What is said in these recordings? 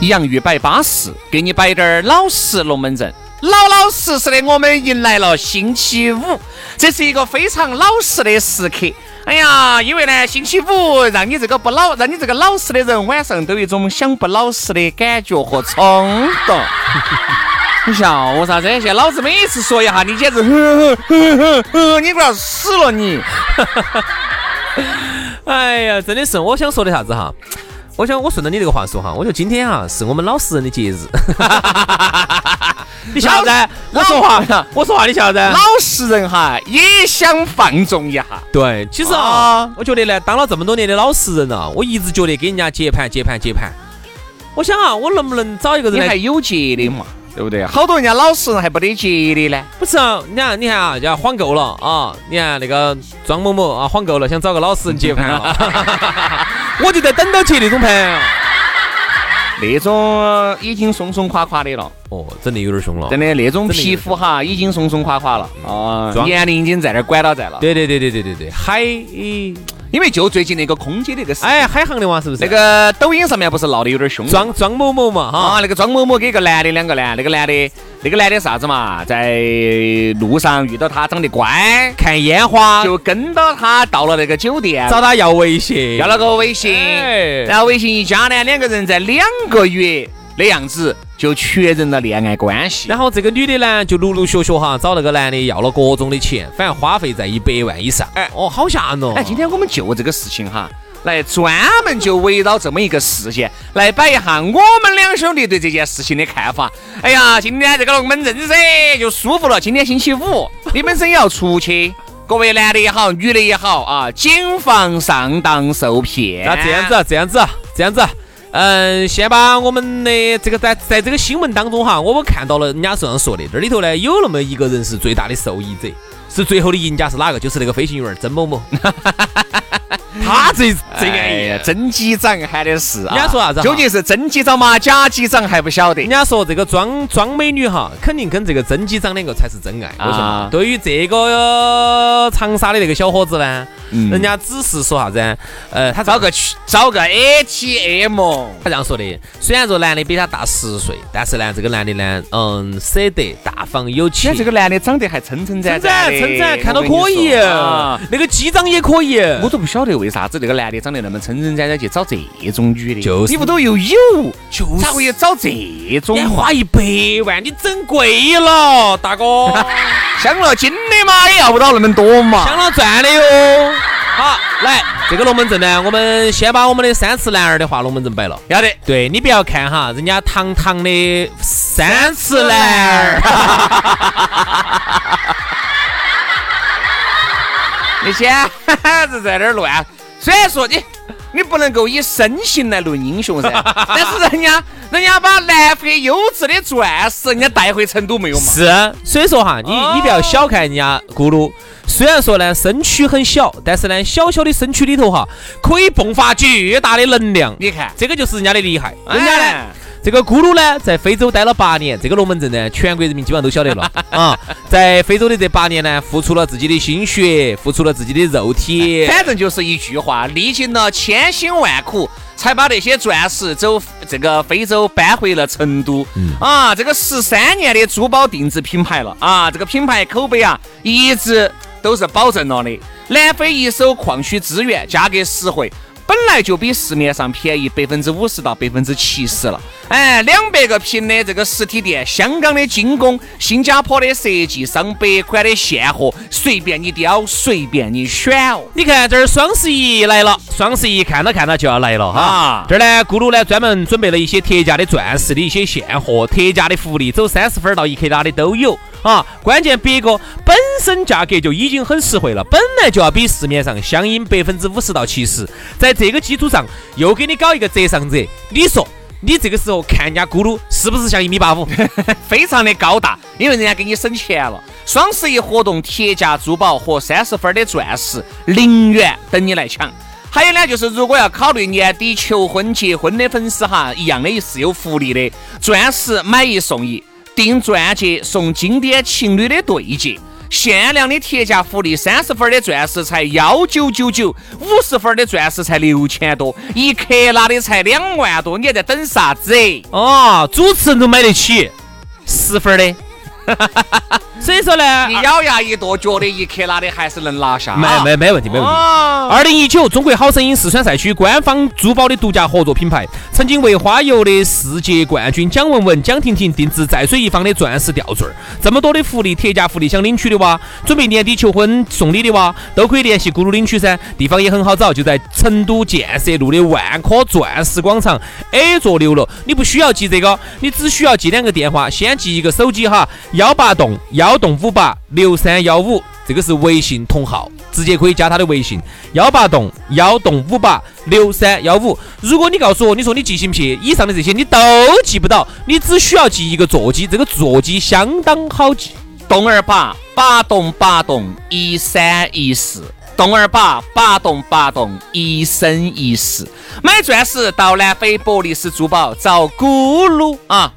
洋芋摆巴适，给你摆点儿老实龙门阵。老老实实的，我们迎来了星期五，这是一个非常老实的时刻。哎呀，因为呢，星期五让你这个不老，让你这个老实的人晚上都有一种想不老实的感觉和冲动。你笑我啥子？现在老子每次说一下，你简直，你快要死了你！哎呀，真的是，我想说的啥子哈？我想我顺着你这个话说哈，我觉得今天啊是我们老实人的节日。你晓得？我说话，我说话，你晓得？老实人哈也想放纵一下。对，其实啊，我觉得呢，当了这么多年的老实人了，我一直觉得给人家接盘、接盘、接盘。我想啊，我能不能找一个人？你还有节的嘛？对不对？好多人家老实人还不得接的呢。不是啊，你看，你看啊，人家晃够了啊！你看那个庄某某啊，晃够了，想找个老实人接盘了。我就在等到接那种盘。那种已经松松垮垮的了，哦，真的有点凶了，真的那种皮肤哈已经松松垮垮了，啊，年龄已经在那儿拐到在了。对对对对对对对，海，因为就最近那个空姐那个事，哎，海航的嘛是不是？那个抖音上面不是闹得有点凶？庄庄某某嘛，哈，啊那个庄某某跟一个男的两个呢，那个男的。那个男的啥子嘛，在路上遇到他长得乖，看烟花，就跟到他到了那个酒店，找他要微信，要了个微信，然后微信一加呢，两个人在两个月的样子就确认了恋爱关系。然后这个女的呢，就陆陆续续哈找那个男的要了各种的钱，反正花费在一百万以上。哎，哦，好吓人哦！哎，今天我们就这个事情哈。来专门就围绕这么一个事件来摆一下我们两兄弟对这件事情的看法。哎呀，今天这个龙门阵噻就舒服了。今天星期五，你本身也要出去，各位男的也好，女的也好啊，谨防上当受骗。那这样子，这样子，这样子，嗯，先把我们的这个在在这个新闻当中哈，我们看到了人家这样说的，这里头呢有那么一个人是最大的受益者，是最后的赢家是哪个？就是那个飞行员曾某某。他最最安逸，真机长喊的是，人家说啥子？究竟是真机长吗？假机长还不晓得。人家说这个装装美女哈，肯定跟这个真机长两个才是真爱。为什么？对于这个长沙的那个小伙子呢？人家只是说啥子？呃，他找个去找个 ATM，他这样说的。虽然说男的比他大十岁，但是呢，这个男的呢，嗯，舍得大方有钱。这个男的长得还称称赞赞，称赞看到可以。那个机长也可以。我都不晓得为啥子那个男的长得那么撑撑展展去找这种女的。就是你屋头又有，就是咋会找这种？花一百万，你整贵了，大哥。镶了金的嘛，也要不到那么多嘛。镶了钻的哟。好，来这个龙门阵呢，我们先把我们的三次男儿的话龙门阵摆了。要得，对你不要看哈，人家堂堂的三次男儿，你先 是在这儿乱。虽然说你你不能够以身形来论英雄噻，但是人家人家把南非优质的钻石人家带回成都没有嘛？是，所以说哈，你你不要小看人家咕噜。虽然说呢，身躯很小，但是呢，小小的身躯里头哈，可以迸发巨大的能量。你看，这个就是人家的厉害。人家呢，这个咕噜呢，在非洲待了八年，这个龙门阵呢，全国人民基本上都晓得了 啊。在非洲的这八年呢，付出了自己的心血，付出了自己的肉体，反正就是一句话，历经了千辛万苦，才把那些钻石走这个非洲搬回了成都。啊，这个十三年的珠宝定制品牌了啊，这个品牌口碑啊，一直。都是保证了的。南非一手矿区资源，价格实惠，本来就比市面上便宜百分之五十到百分之七十了。哎，两百个平的这个实体店，香港的精工，新加坡的设计，上百款的现货，随便你挑，随便你选哦。你看这儿双十一来了，双十一看到看到就要来了哈。啊这儿呢，咕噜呢专门准备了一些特价的钻石的一些现货，特价的福利，走三十分到一克拉的都有啊。关键别个本身价格就已经很实惠了，本来就要比市面上相应百分之五十到七十，在这个基础上又给你搞一个折上折，你说你这个时候看人家咕噜是不是像一米八五？非常的高大，因为人家给你省钱了。双十一活动，铁价珠宝和三十分的钻石零元等你来抢。还有呢，就是如果要考虑年底求婚、结婚的粉丝哈，一样的是有福利的，钻石买一送一，订钻戒送经典情侣的对戒。限量的铁价福利，三十分的钻石才幺九九九，五十分的钻石才六千多，一克拉的才两万多，你还在等啥子？哦，主持人都买得起，十分的。哈，哈哈哈哈所以说呢，你咬牙一跺，觉得一克拉的还是能拿下。没没没问题，没问题。哦，二零一九中国好声音四川赛区官方珠宝的独家合作品牌，曾经为花游的世界冠军蒋雯雯、蒋婷婷定制在水一方的钻石吊坠儿。这么多的福利，特价福利想领取的哇，准备年底求婚送礼的哇，都可以联系咕噜领取噻。地方也很好找，就在成都建设路的万科钻石广场 A 座六楼。你不需要记这个，你只需要记两个电话，先记一个手机哈，幺八栋幺栋五八六三幺五。这个是微信同号，直接可以加他的微信幺八栋幺栋五八六三幺五。如果你告诉我，你说你记性撇，以上的这些你都记不到，你只需要记一个座机，这个座机相当好记。栋二八八栋八栋一三一四，栋二八八栋八栋一生一世。买钻石到南非博利斯珠宝找咕噜啊！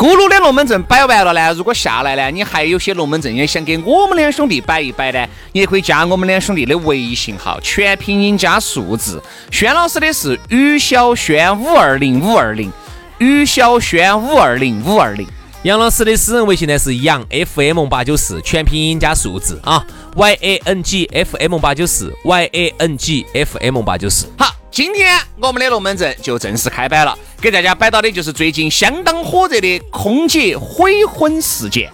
咕噜的龙门阵摆完了呢，如果下来呢，你还有些龙门阵也想给我们两兄弟摆一摆呢，你也可以加我们两兄弟的微信号，全拼音加数字。轩老师的是于小轩五二零五二零，于小轩五二零五二零。杨老师的私人微信呢是杨 FM 八九四，全拼音加数字啊，Y A N G F M 八九四，Y A N G F M 八九四。好，今天我们的龙门阵就正式开摆了，给大家摆到的就是最近相当火热的空姐悔婚事件。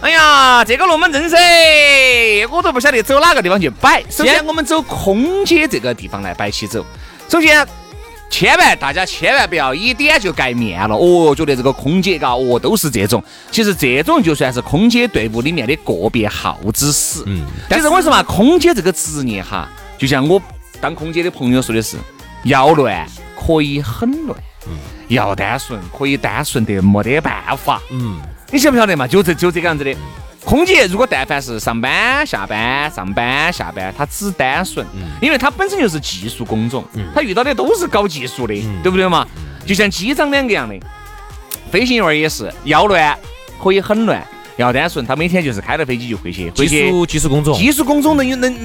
哎呀，这个龙门阵噻，我都不晓得走哪个地方去摆。首先，我们走空姐这个地方来摆起走。首先，千万大家千万不要一点就盖面了哦，觉得这个空姐嘎哦都是这种。其实这种就算是空姐队伍里面的个别号之死。嗯，但是我说嘛，空姐这个职业哈，就像我当空姐的朋友说的是，要乱可以很乱，嗯，要单纯可以单纯得没得办法，嗯，你晓不晓得嘛？就这就这个样子的。空姐如果但凡是上班下班上班下班，她只单纯，因为她本身就是技术工种，她遇到的都是搞技术的，对不对嘛？就像机长两个样的，飞行员也是要乱可以很乱，要单纯，他每天就是开着飞机就回去，回技去术技术工种。技术工种能有能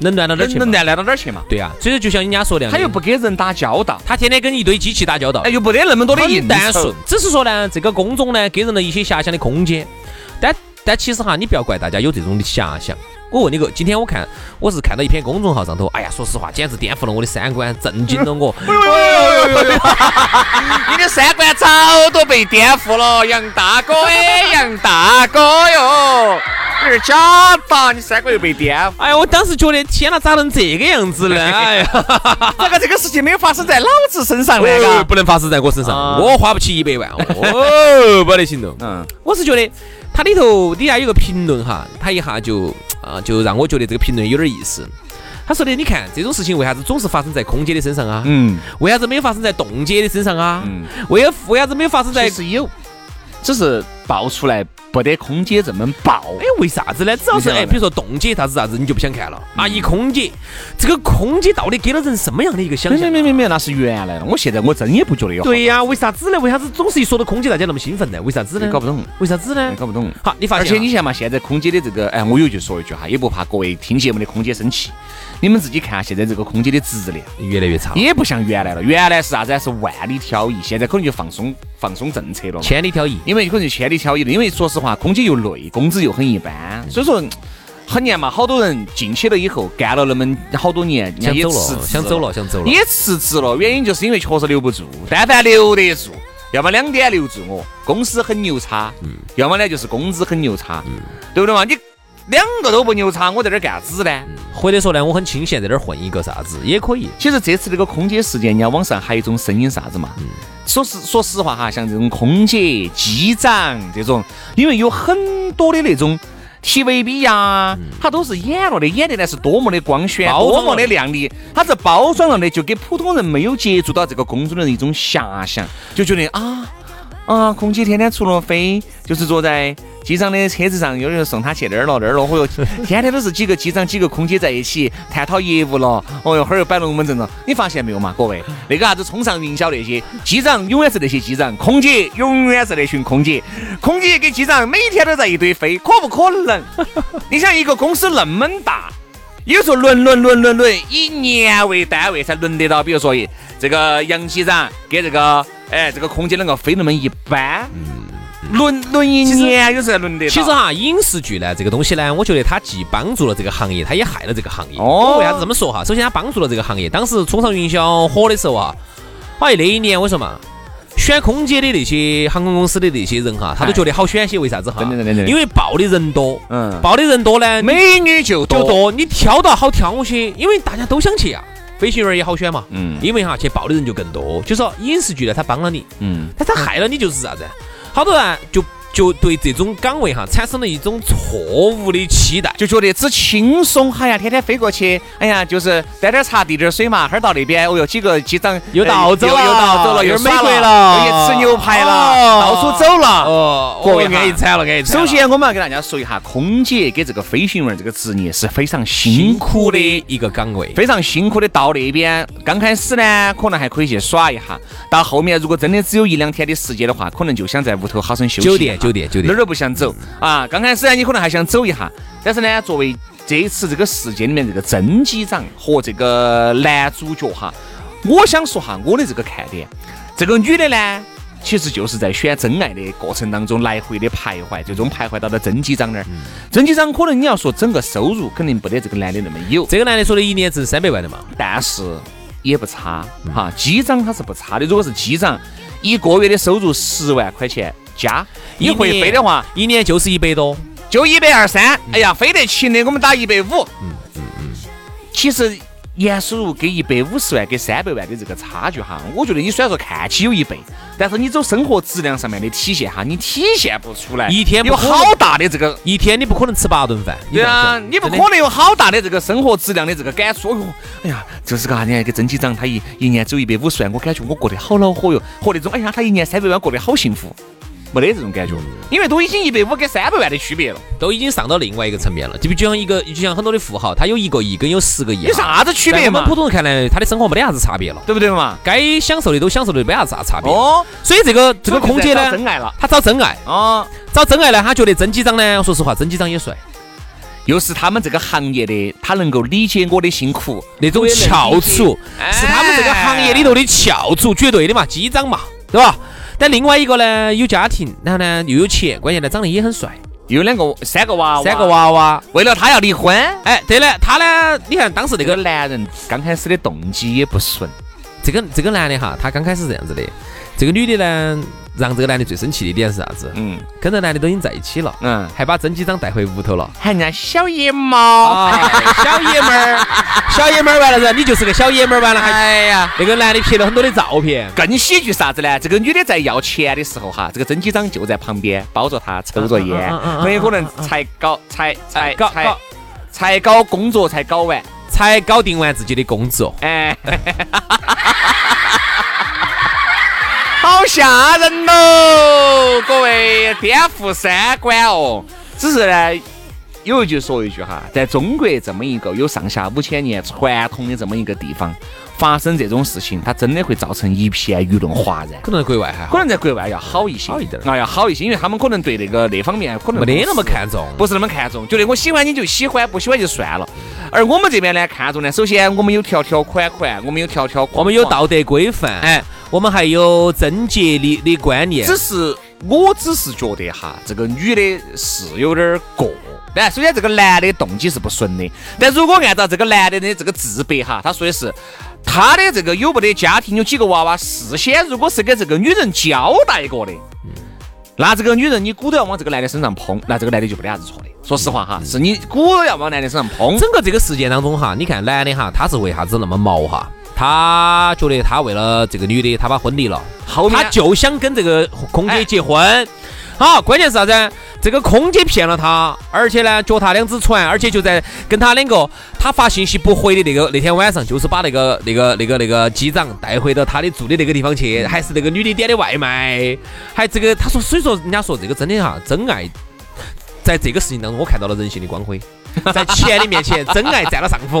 能乱到哪儿去嘛？能能乱乱到哪儿去嘛？对啊，所以就像人家说的，他又不给人打交道，他天天跟一堆机器打交道。哎，，又不得那么多的应单酬。纯，只是说呢，这个工种呢给人了一些遐想的空间。但但其实哈，你不要怪大家有这种的遐想。我问你个，今天我看我是看到一篇公众号上头，哎呀，说实话，简直颠覆了我的三观，震惊了我。你的三观早都被颠覆了，杨大哥哎，杨大哥哟，你是假的，你三观又被颠覆。哎呀，我当时觉得，天哪，咋能这个样子呢？哎呀，这个这个事情没有发生在老子身上那个。不能发生在我身上，我花不起一百万哦，不得行动。嗯，我是觉得它里头底下有个评论哈，他一下就啊、就让我觉得这个评论有点意思。他说的，你看这种事情为啥子总是发生在空姐的身上啊？嗯，为啥子没有发生在冻姐的身上啊？嗯为为啥子没有发生在其？实有，只是爆出来不得空姐这么爆。哎，为啥子呢？只要是哎，比如说冻姐啥子啥子，你就不想看了啊？一空姐，这个空姐到底给了人什么样的一个想没象？没没没没，那是原来的。我现在我真也不觉得有。对呀、为啥子呢？为啥子总是一说到空姐大家那么兴奋呢？为啥子呢？搞不懂，为啥子呢？搞不懂。好，你发现啊？而且你想嘛，现在空姐的这个，哎，我有句说一句哈，也不怕各位听节目的空姐生气。你们自己看，现在这个空姐的质量越来越差，也不像原来了。原来是啥子啊？是万里挑一，现在可能就放松放松政策了嘛。千里挑一。因为可能就千里挑一的，因为说实话，空姐又累，工资又很一般，所以说很年嘛，好多人进去了以后干了那么好多年，人家也想走辞职了，想走了，想走了。也辞职了，原因就是因为确实留不住。但凡留得住，要么两点留住我，公司很牛叉；嗯要么呢就是工资很牛叉，对不对嘛？你两个都不牛叉，我在这儿干啥子呢？或者说呢，我很清闲，在这儿混一个啥子也可以。其实这次这个空姐事件，人家网上还有一种声音啥子嘛？说实说实话哈，像这种空姐、机长这种，因为有很多的那种 TVB 呀，它都是演了的，演的呢是多么的光鲜，多么的靓丽，它是包装了的，就给普通人没有接触到这个工作的人一种遐想，就觉得啊。啊，空姐天天除了飞，就是坐在机长的车子上，有人送他去那儿了那儿了，哦哟，天天都是几个机长几个空姐在一起探讨业务了，哦哟，哈儿又摆龙门阵了。你发现没有嘛，各位，那个啥子冲上云霄那些机长永远是那些机长，空姐永远是那群空姐，空姐跟机长每天都在一堆飞，可不可能？你想一个公司那么大。有时候轮轮轮轮轮，以年为单位才轮得到。比如说，这个杨机长跟这个哎这个空姐两个飞那么一般，轮轮一年有时候轮得到。其实哈，影视剧呢这个东西呢，我觉得它既帮助了这个行业，它也害了这个行业。哦我为啥子这么说哈？首先它帮助了这个行业。当时冲上云霄火的时候啊，哎那一年我说嘛。选空姐的那些航空公司的那些人哈，他都觉得好选些，为啥子哈？因为报的人多，嗯报的人多呢，美女就多，就多，你挑到好挑些，因为大家都想去啊。飞行员也好选嘛，嗯因为哈去报的人就更多。就说影视剧呢，它帮了你，嗯，但它害了你就是啥子？好多人就就对这种岗位哈产生了一种错误的期待。就觉得只轻松，哎呀，天天飞过去，哎呀，就是带点茶递点水嘛，哈儿到那边，哦哟，几个机长又到走了又又倒走了，又又美国了又去吃牛排了，哦到处走了。哦，各位安逸惨了，安逸惨了。首先，我们要给大家说一下，空姐给这个飞行员这个职业是非常辛辛苦的。一个岗位，非常辛苦的到那边，刚开始呢，可能还可以去耍一下，到后面如果真的只有一两天的时间的话，可能就想在屋头好生休息酒店酒店哪儿都不想走啊。刚开始呢，你可能还想走一下，但是呢，作为这一次这个事件里面这个曾机长和这个男主角哈，我想说哈，我的这个看点，这个女的呢。其实就是在选真爱的过程当中来回的徘徊，最终徘徊到了曾机长那儿。曾机长可能你要说整个收入肯定不得这个男的那么有，这个男的说的一年挣三百万的嘛，但是也不差哈。机长他是不差的，如果是机长，一个月的收入十万块钱加，你会飞的话一年就是一百多。就一百二三。哎呀，飞得勤的我们打一百五。嗯嗯嗯。其实年收入给一百五十万跟三百万的这个差距哈，我觉得你虽然说看起有一倍，但是你走生活质量上面的体现哈，你体现不出来。一天有好大的这个一天你不可能吃八顿饭，对啊，你不可能有好大的这个生活质量的这个感触。哦哟，哎呀，就是个啥呢？给曾机长他一一年走一百五十万，我感觉我过得好恼火哟。和那种哎呀，他一年三百万过得好幸福，没得这种感觉，因为都已经一百五跟三百万的区别了，都已经上到另外一个层面了。就比就像一个，就像很多的富豪，他有一个亿跟有十个亿，有啥子区别嘛我们普？通人看来，他的生活没得啥子差别了，对不对嘛？该享受的都享受的，没啥子差别。哦，所以这个这个空姐呢，真爱了。她找真爱，哦，找真爱呢，她觉得曾机长呢，说实话，曾机长也帅，又是他们这个行业的，他能够理解我的辛苦，那种翘楚。哎。是他们这个行业里头的翘楚，绝对的嘛，机长嘛，对吧？但另外一个呢，有家庭，然后呢又有钱，关键呢长得也很帅，有两个三个娃娃，三个，娃娃。为了他要离婚。哎，对了，他呢，你看当时那这个个男人刚开始的动机也不纯，这个这个男的哈，他刚开始这样子的，这个女的呢，让这个男的最生气的一点是啥子？嗯跟这男的都已经在一起了，嗯，还把真机长带回屋头了。喊人家小野猫。哎，小爷们儿，小爷们儿完了噻，你就是个小爷们儿完了，还哎呀，那个男的拍了很多的照片，更喜剧啥子呢？这个女的在要钱的时候哈，这个真机长就在旁边包着她抽着烟，很有可能才搞才才才搞搞才搞工作才搞完，才搞定完自己的工作。哎，好吓人喽！各位颠覆三观哦。只是呢，有一句说一句哈，在中国这么一个有上下五千年传统的这么一个地方，发生这种事情，它真的会造成一片舆论哗然。可能在国外还好可，能在国外要好一些，好一点啊，要好一些，因为他们可能对那个那方面可能没得那么看重。不是那么看重，觉得我喜欢你就喜欢，不喜欢就算了。而我们这边呢，看重呢，首先我们有条条款款，我们有条条我们有道德规范，哎，我们还有贞洁的的观念。只是我只是觉得哈，这个女的是有点儿过，那，首先这个男的动机是不纯的，但如果按照这个男的的这个自白哈，他说的是他的这个有没得家庭，有几个娃娃，事先如果是给这个女人交代过的，那这个女人你鼓都要往这个男的身上碰，那这个男的就没得啥子错的。说实话哈，是你鼓捣要往男的身上碰。整个这个事件当中哈，你看男的哈，他是为啥子那么毛哈？他觉得他为了这个女的，他把婚离了，后面他就想跟这个空姐结婚。好，关键是啥子？这个空姐骗了他，而且呢，脚踏两只船，而且就在跟他两个，他发信息不回的那个那天晚上，就是把那个那个那个那个机长带回到他的住的那个地方去，还是那个女的点的外卖，还这个他说，所以说人家说这个真的哈，真爱，在这个事情当中，我看到了人性的光辉。在钱的面前，真爱占了上风。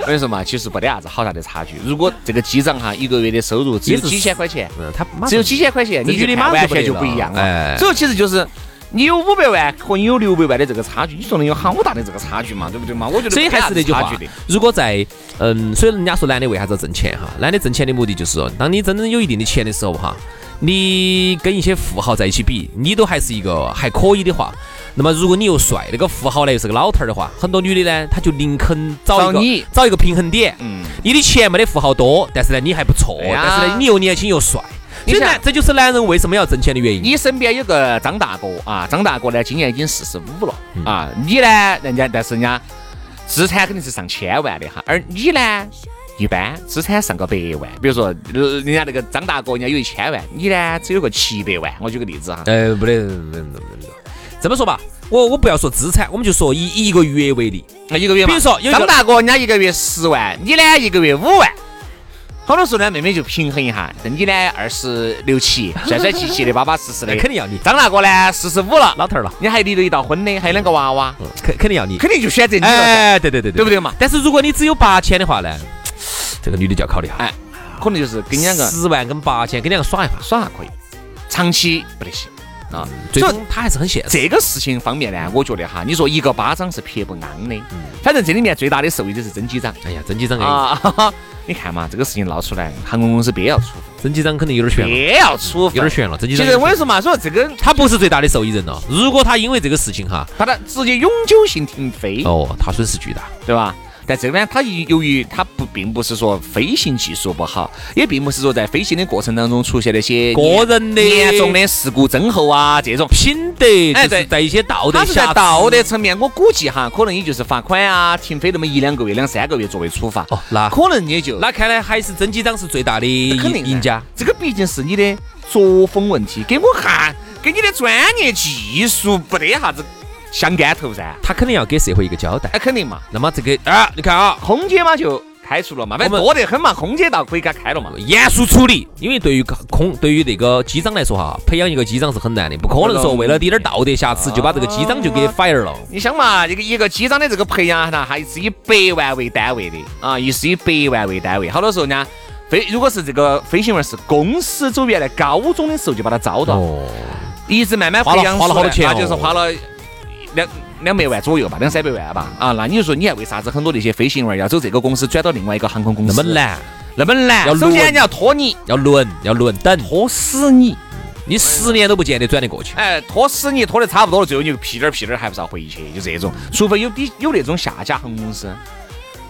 我跟你说嘛，其实没得啥子好大的差距。如果这个机长哈一个月的收入只有几千块钱，嗯，他只有几千块钱，你女的马完全就不一样了。哎，所以其实就是你有五百万和你有六百万的这个差距，你说能有好大的这个差距嘛？对不对嘛？我觉得所以还是那句话，如果在嗯，所以人家说男的为啥子要挣钱哈？男的挣钱的目的就是说，当你真正有一定的钱的时候哈，你跟一些富豪在一起比，你都还是一个还可以的话。那么，如果你又帅，那个富豪呢又是个老头儿的话，很多女的呢，她就宁肯找一个找一个平衡点。嗯，你的钱没得富豪多，但是呢你还不错，但是呢你又年轻又帅。你想，这就是男人为什么要挣钱的原因。你身边有个张大哥啊，张大哥呢今年已经四十五了啊，你呢，人家但是人家资产肯定是上千万的哈，而你呢一般资产上个百万，比如说人家那个张大哥人家有一千万，你呢只有个七百万。我举个例子哈。呃，不得，这么说吧，我我不要说资产，我们就说以一个月为例，那一个月，比如说张大哥人家一个月十万，你呢一个月五万，好多时候呢妹妹就平衡一下，你呢二十六七，帅帅气气的，巴巴适适的，肯定要你。张大哥呢四十五了，老头儿了，你还离了一道婚的，还有两个娃娃，肯肯定要你，肯定就选择你了。哎，对对对对，对不对嘛？但是如果你只有八千的话呢，这个女的就要考虑下，哎，可能就是跟两个十万跟八千跟两个耍一下，耍下可以，长期不得行。啊，最终他还是很现实。这个事情方面呢，我觉得哈，你说一个巴掌是撇不安的。嗯，反正这里面最大的受益者是曾机长。哎呀，曾机长啊，你看嘛，这个事情闹出来，航空公司别要出，曾机长肯定有点悬了，别要出，有点悬了。曾机长，其实我跟你说嘛，说这个他不是最大的受益人了。如果他因为这个事情哈，把他直接永久性停飞，哦，他损失巨大，对吧？但这边它由于它不并不是说飞行技术不好，也并不是说在飞行的过程当中出现那些个人的严重的事故增厚啊，这种品德，哎，对，在一些道德，它是在道德层面，我估计哈，可能也就是罚款啊，停飞那么一两个月、两三个月作为处罚。哦，那可能也就那看来还是曾机长是最大的赢家。这个毕竟是你的作风问题，给我看跟你的专业技术不得啥子。相干头噻，他肯定要给社会一个交代，那肯定嘛。那么这个啊，你看啊，空姐嘛就开除了嘛，反正多得很嘛，空姐倒可以给他开了嘛，严肃处理。因为对于空，对于那个机长来说哈，培养一个机长是很难的，不可能说为了滴点道德瑕疵就把这个机长就给 fire 了。你想嘛，这个一个机长的这个培养呢，还是以百万为单位的啊，也是以百万为单位。好多时候呢，飞如果是这个飞行员是公司组原来高中的时候就把他招到，一直慢慢培养，花了好多钱，那就是花了两。两百万左右吧，两三百万吧，啊，那你就说你还为啥子很多那些飞行员要走这个公司转到另外一个航空公司？那么难，那么难。首先你要拖你，要轮，要轮等，拖死你，你十年都不见得转得过去。哎，拖死你，拖得差不多了，最后你就屁颠儿屁颠儿还不是要回去，就这种。除非有底有那种下家航空公司。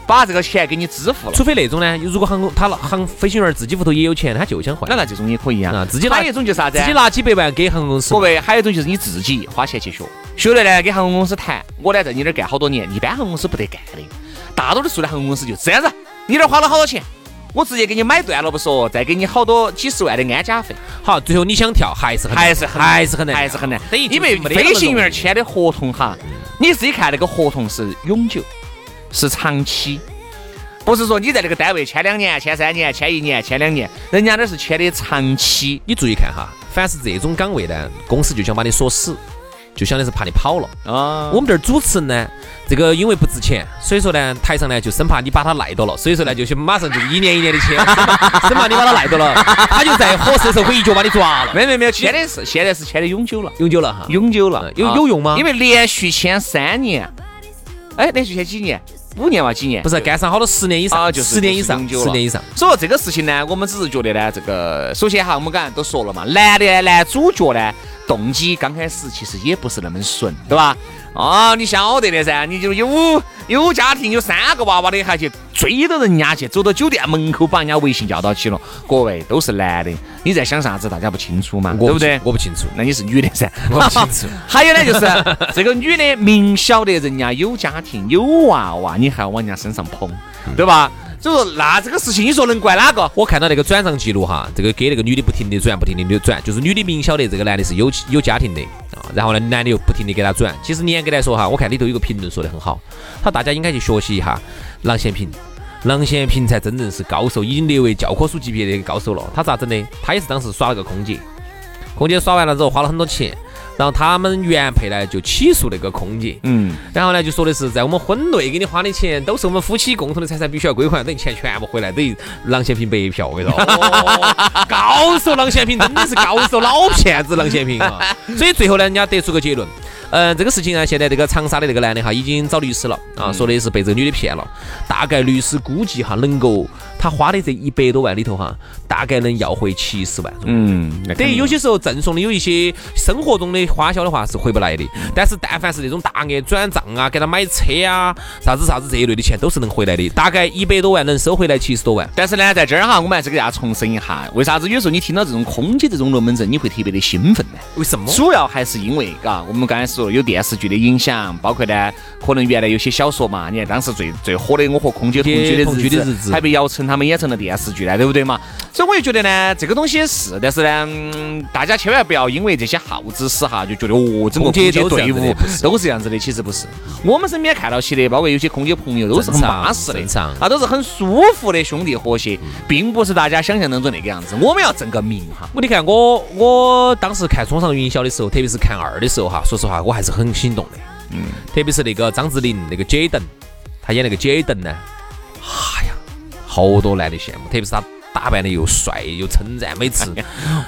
把这个钱给你支付了，除非那种呢，如果航空他航飞行员自己屋头也有钱，他就想换，那那这种也可以啊。自己拿一种就啥子？自己拿几百万给航空公司。各位，还有一种就是你自己花钱去学，学了呢，跟航空公司谈，我呢在你那儿干好多年，一般航空公司不得干的。大多数的航空公司就这样子，你那儿花了好多钱，我直接给你买断了不说，再给你好多几十万的安家费。好，最后你想跳还是还是还是很难，还是很难。因为飞行员签的合同哈，你自己看那个合同是永久，是长期。不是说你在那个单位签两年、签三年、签一年、签两年，人家那是签的长期。你注意看哈，凡是这种岗位呢，公司就想把你锁死，就相当于是怕你跑了啊。我们这儿主持人呢，这个因为不值钱，所以说呢，台上呢就生怕你把他赖到了，所以说呢就去马上就一年一年的签，生怕你把他赖到了，他就在合适的时候会一脚把你抓了。没有没有没有，签的是现在是签的永久了，永久了哈，永久了，有有用吗？因为连续签三年，哎，连续签几年？五年嘛，几年？不是干上好多十年以上，啊就是十年以上，十年以上。所以说这个事情呢，我们只是觉得呢，这个首先哈，我们刚才都说了嘛，男的男主角呢，动机刚开始其实也不是那么顺，对吧？啊，你晓得的噻，你就有有家庭有三个娃娃的，还去追到人家去，走到酒店门口把人家微信叫到起了。各位都是男的，你在想啥子？大家不清楚嘛，对不对？我不清楚。那你是女的噻，我不清楚。还有呢，就是这个女的明晓得人家有家庭有娃娃，你还要往人家身上捧，对吧？所以说，那这个事情你说能怪哪个？我看到那个转账记录哈，这个给那个女的不停的转，不停的转，就是女的明晓得这个男的是有有家庭的啊，然后呢，男的又不停的给他转。其实严格来说哈，我看里头有个评论说的很好，他大家应该去学习一下郎咸平，郎咸平才真正是高手，已经列为教科书级别的高手了。他咋整的？他也是当时耍了个空姐，空姐耍完了之后花了很多钱。然后他们原配呢就起诉那个空姐，嗯，然后呢就说的是在我们婚内给你花的钱都是我们夫妻共同的财产，必须要归还，等于钱全部回来，等于郎咸平白嫖，我跟你说，哦。高手郎咸平真的是高手，老骗子郎咸平啊！所以最后呢，人家得出个结论，嗯，这个事情呢，现在这个长沙的这个男的哈已经找律师了啊，说的是被这个女的骗了，大概律师估计哈能够他花的这一百多万里头哈，大概能要回七十万。嗯，等于有些时候赠送的有一些生活中的花销的话是回不来的，但是但凡是那种大额转账啊，给他买车啊，啥子啥子这一类的钱都是能回来的，大概一百多万能收回来七十多万。但是呢，在这儿哈，我们还是给大家重申一下，为啥子有时候你听到这种空姐这种龙门阵，你会特别的兴奋呢？为什么？主要还是因为，嘎，我们刚才说有电视剧的影响，包括呢，可能原来有些小说嘛，你看当时最最火的《我和空姐同居的同居的日日子还被姚晨他们演成了电视剧呢，对不对嘛？所以我就觉得呢，这个东西是，但是呢，嗯大家千万不要因为这些耗子屎哈，就觉得哦，整个空姐空姐都是这队伍都是这样子的，其实不是。我们身边看到起的，包括有些空姐朋友都是很巴适的啊，都是很舒服的兄弟和谐，并不是大家想象当中那个样子。我们要挣个名哈。我你看我我当时看《冲上云霄》的时候，特别是看二的时候哈，说实话我还是很心动的。嗯，特别是那个张智霖那个杰登，他演那个杰登呢，哎呀，好多男的羡慕，特别是他打扮的又帅又称赞，每次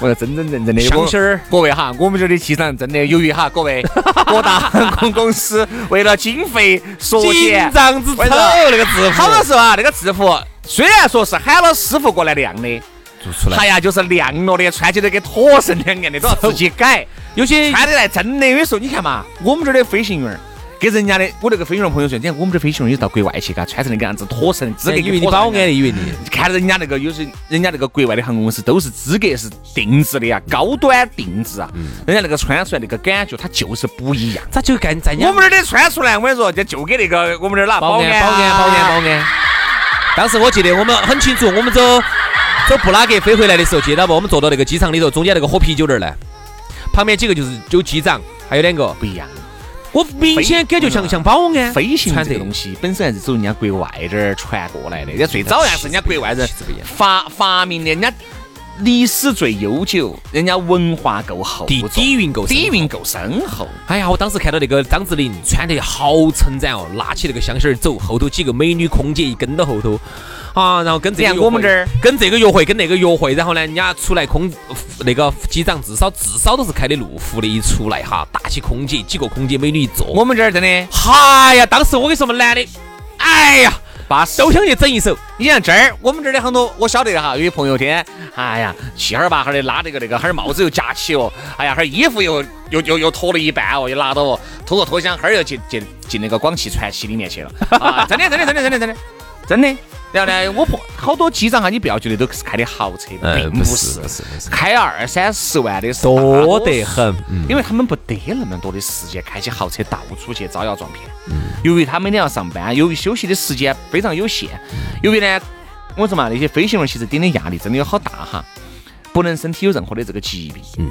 我要真真正正的香心儿。各位哈，我们这儿的气场真的，由于哈各位 各大航空公司为了经费缩紧减，张之丑那个制服好多时候啊，那个制服虽然说是喊了师傅过来量的，做出来哎。呀，就是亮了的，穿起来跟火神两样的，都要自己改。有些穿得来真的，有时候你看嘛，我们这儿的飞行员儿。给人家的，我那个飞行员朋友说，你看我们这飞行员有到国外去，嘎，穿成那个样子，妥神，资格以为你跟火神一样保安的，以为你看人家那个，有些人家那个国外的航空公司都是资格是定制的呀，高端定制啊，人家那个穿出来那个感觉，它就是不一样。咋就跟在我们这儿的穿出来，我跟你说，就就给那个我们这儿哪保安安保安保安保安。当时我记得我们很清楚，我们走走布拉格飞回来的时候，记得不？我们坐到那个机场里头，中间那个喝啤酒那儿呢，旁边几个就是有机长，还有两个，不一样。我明显感觉像像保安飞行穿这个东西本身还是走人家国外这儿传过来的，人家最早还是人家国外人发发明的，人家历史最悠久，人家文化够厚底底蕴够深底蕴够深厚。哎呀，我当时看到那个张智霖穿得好称赞哦，拿起那个香薰儿走，后头几个美女空姐一跟到后头，啊，然后跟这个我们这儿。跟这个约会，跟那个约会，然后呢，人家出来空那个机长至少至少都是开的路虎的，一出来哈，打起空姐，几个空姐美女一坐，我们这儿真的哎呀，当时我跟你说嘛，男的，哎呀，巴适。都想去整一手，你像这儿，我们这儿的很多，我晓得哈，有些朋友天，哎呀，七哈儿八哈儿的拉那个那个，哈儿帽子又夹起哦，哎呀，哈儿衣服又又又又脱了一半哦，又拿到哦，拖着拖箱，哈儿又进进进那个广汽传祺里面去了，啊，真的真的真的真的真的真的。然后呢，我朋好多机长哈，你不要觉得都是开的豪车，并不是，不是开二三十万的是多得很，嗯因为他们不得那么多的时间开起豪车到处去招摇撞骗。由于他每天要上班，由于休息的时间非常有限，由于呢，我说嘛，那些飞行员其实顶的压力真的有好大哈，不能身体有任何的这个疾病。嗯。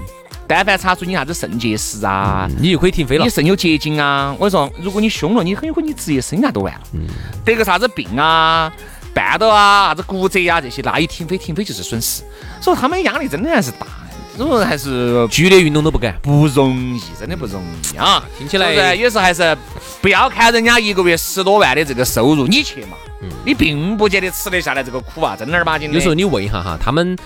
但凡查出你啥子肾结石啊，你就可以停飞了你。肾有结晶啊，我说，如果你凶了，你很有可能你职业生涯都完了。得个啥子病啊，绊倒啊，啥子骨折啊这些，那一停飞停飞就是损失。所以他们压力真的还是大，所以说还是剧烈运动都不敢。不容易，真的不容易啊！听起来是不是有时候还是不要看人家一个月十多万的这个收入，你去嘛，你并不见得吃得下来这个苦啊，正儿八经的。有时候你问一下哈，他们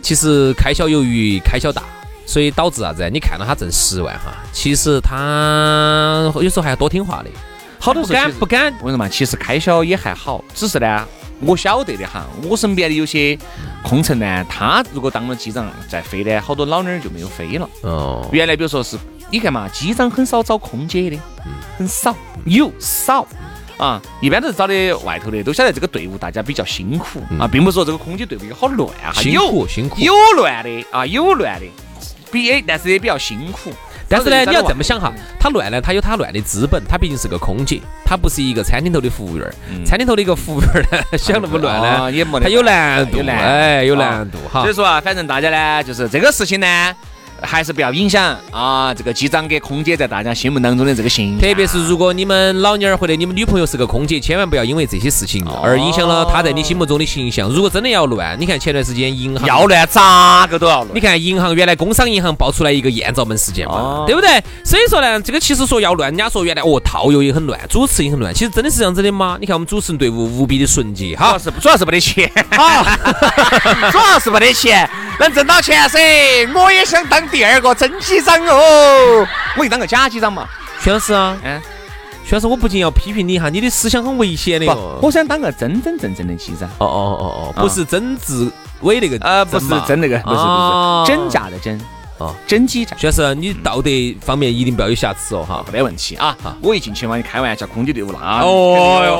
其实开销由于开销大，所以导致啥子？你看到他挣十万哈，其实他有时候还要多听话的。好多不时候敢不敢我跟你说嘛，其实开销也还好，只是呢，我晓得的哈，我身边的有些空乘呢，他如果当了机长再飞呢，好多老妞儿就没有飞了。哦，原来比如说是，你看嘛，机长很少找空姐的，很少，有少。啊，一般都是找的外头的，都晓得这个队伍大家比较辛苦啊，并不是说这个空姐队伍有好乱哈，辛有苦辛苦有乱的啊，有乱的，比也但是也比较辛苦。但是呢，你要这么想。哈，他乱呢，他有他乱的资本，他毕竟是个空姐，他不是一个餐厅头的服务员儿。餐厅头的一个服务员儿呢，想那么乱啊呢，也没得他有难度，哎，有啊难度哈所以。说啊，反正大家呢，就是这个事情呢，还是不要影响啊这个机长跟空姐在大家心目当中的这个形象。特别是如果你们老娘儿或者你们女朋友是个空姐，千万不要因为这些事情而影响了她在你心目中的形象。如果真的要乱，你看前段时间银行要乱咋个都要乱你。看银行原来工商银行爆出来一个艳照门事件嘛，哦对不对？所以说呢，这个其实说要乱，人家说原来哦套邮也很乱，主持也很乱，其实真的是这样子的吗？你看我们主持人队伍无比的纯洁哈主要，是主要是没得钱，主要是没得钱，能挣到钱噻。我也想当第二个真机长哦，我就当个假机长嘛。徐老师啊，嗯，徐老师，我不仅要批评你一下，你的思想很危险的。我想当个真真正正的机长。哦哦哦哦，不是曾志伟那个呃，不是嘛。真那个，不是不哦是真假的真，哦，真机战。徐老师，你道德方面一定不要有瑕疵哦哈。没得问题啊！我一进去嘛，你开玩笑，空姐队伍那哦哟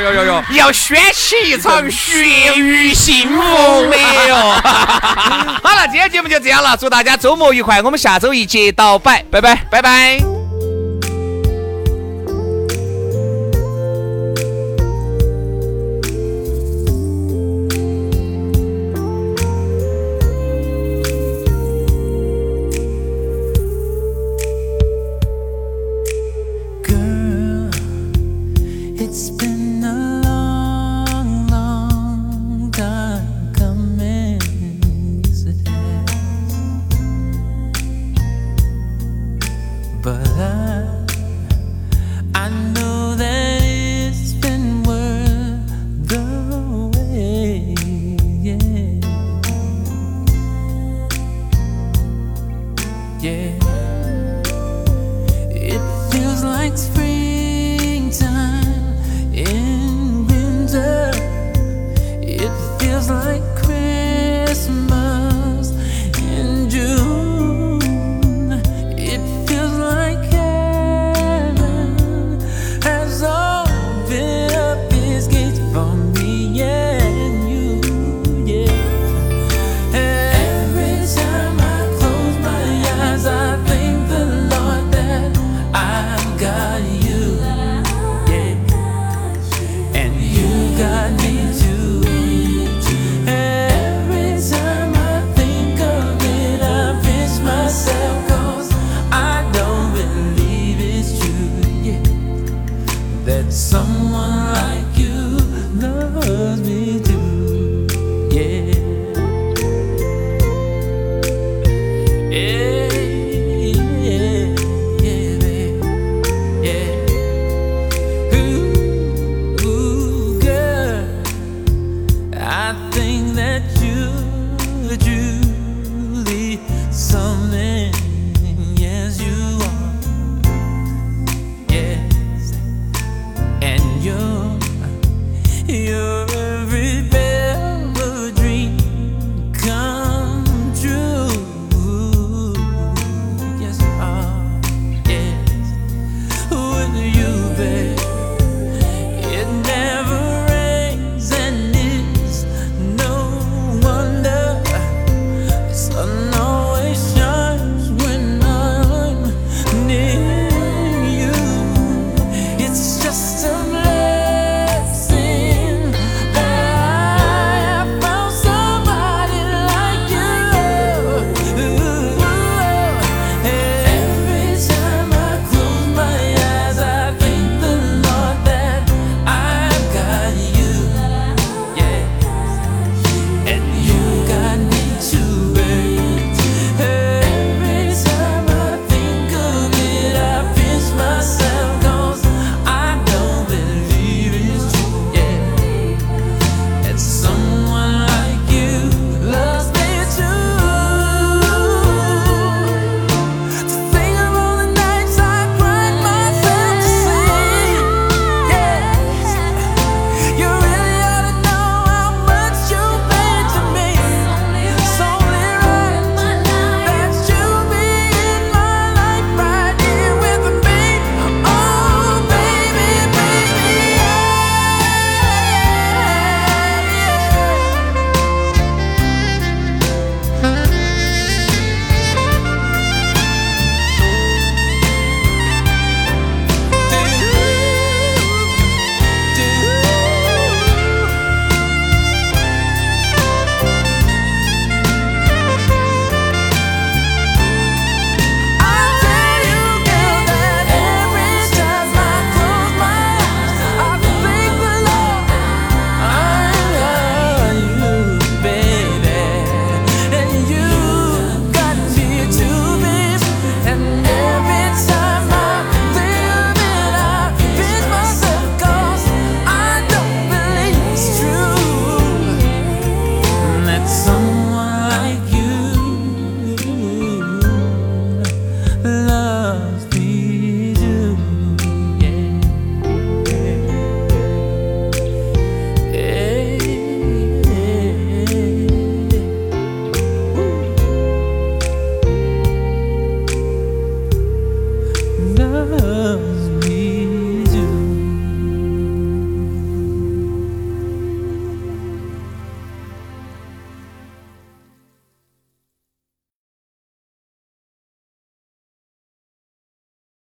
哟哟哟哟！要掀起一场血雨腥风的哟！好了，今天节目就这样了，祝大家周末愉快，我们下周一接到摆，拜拜，拜拜。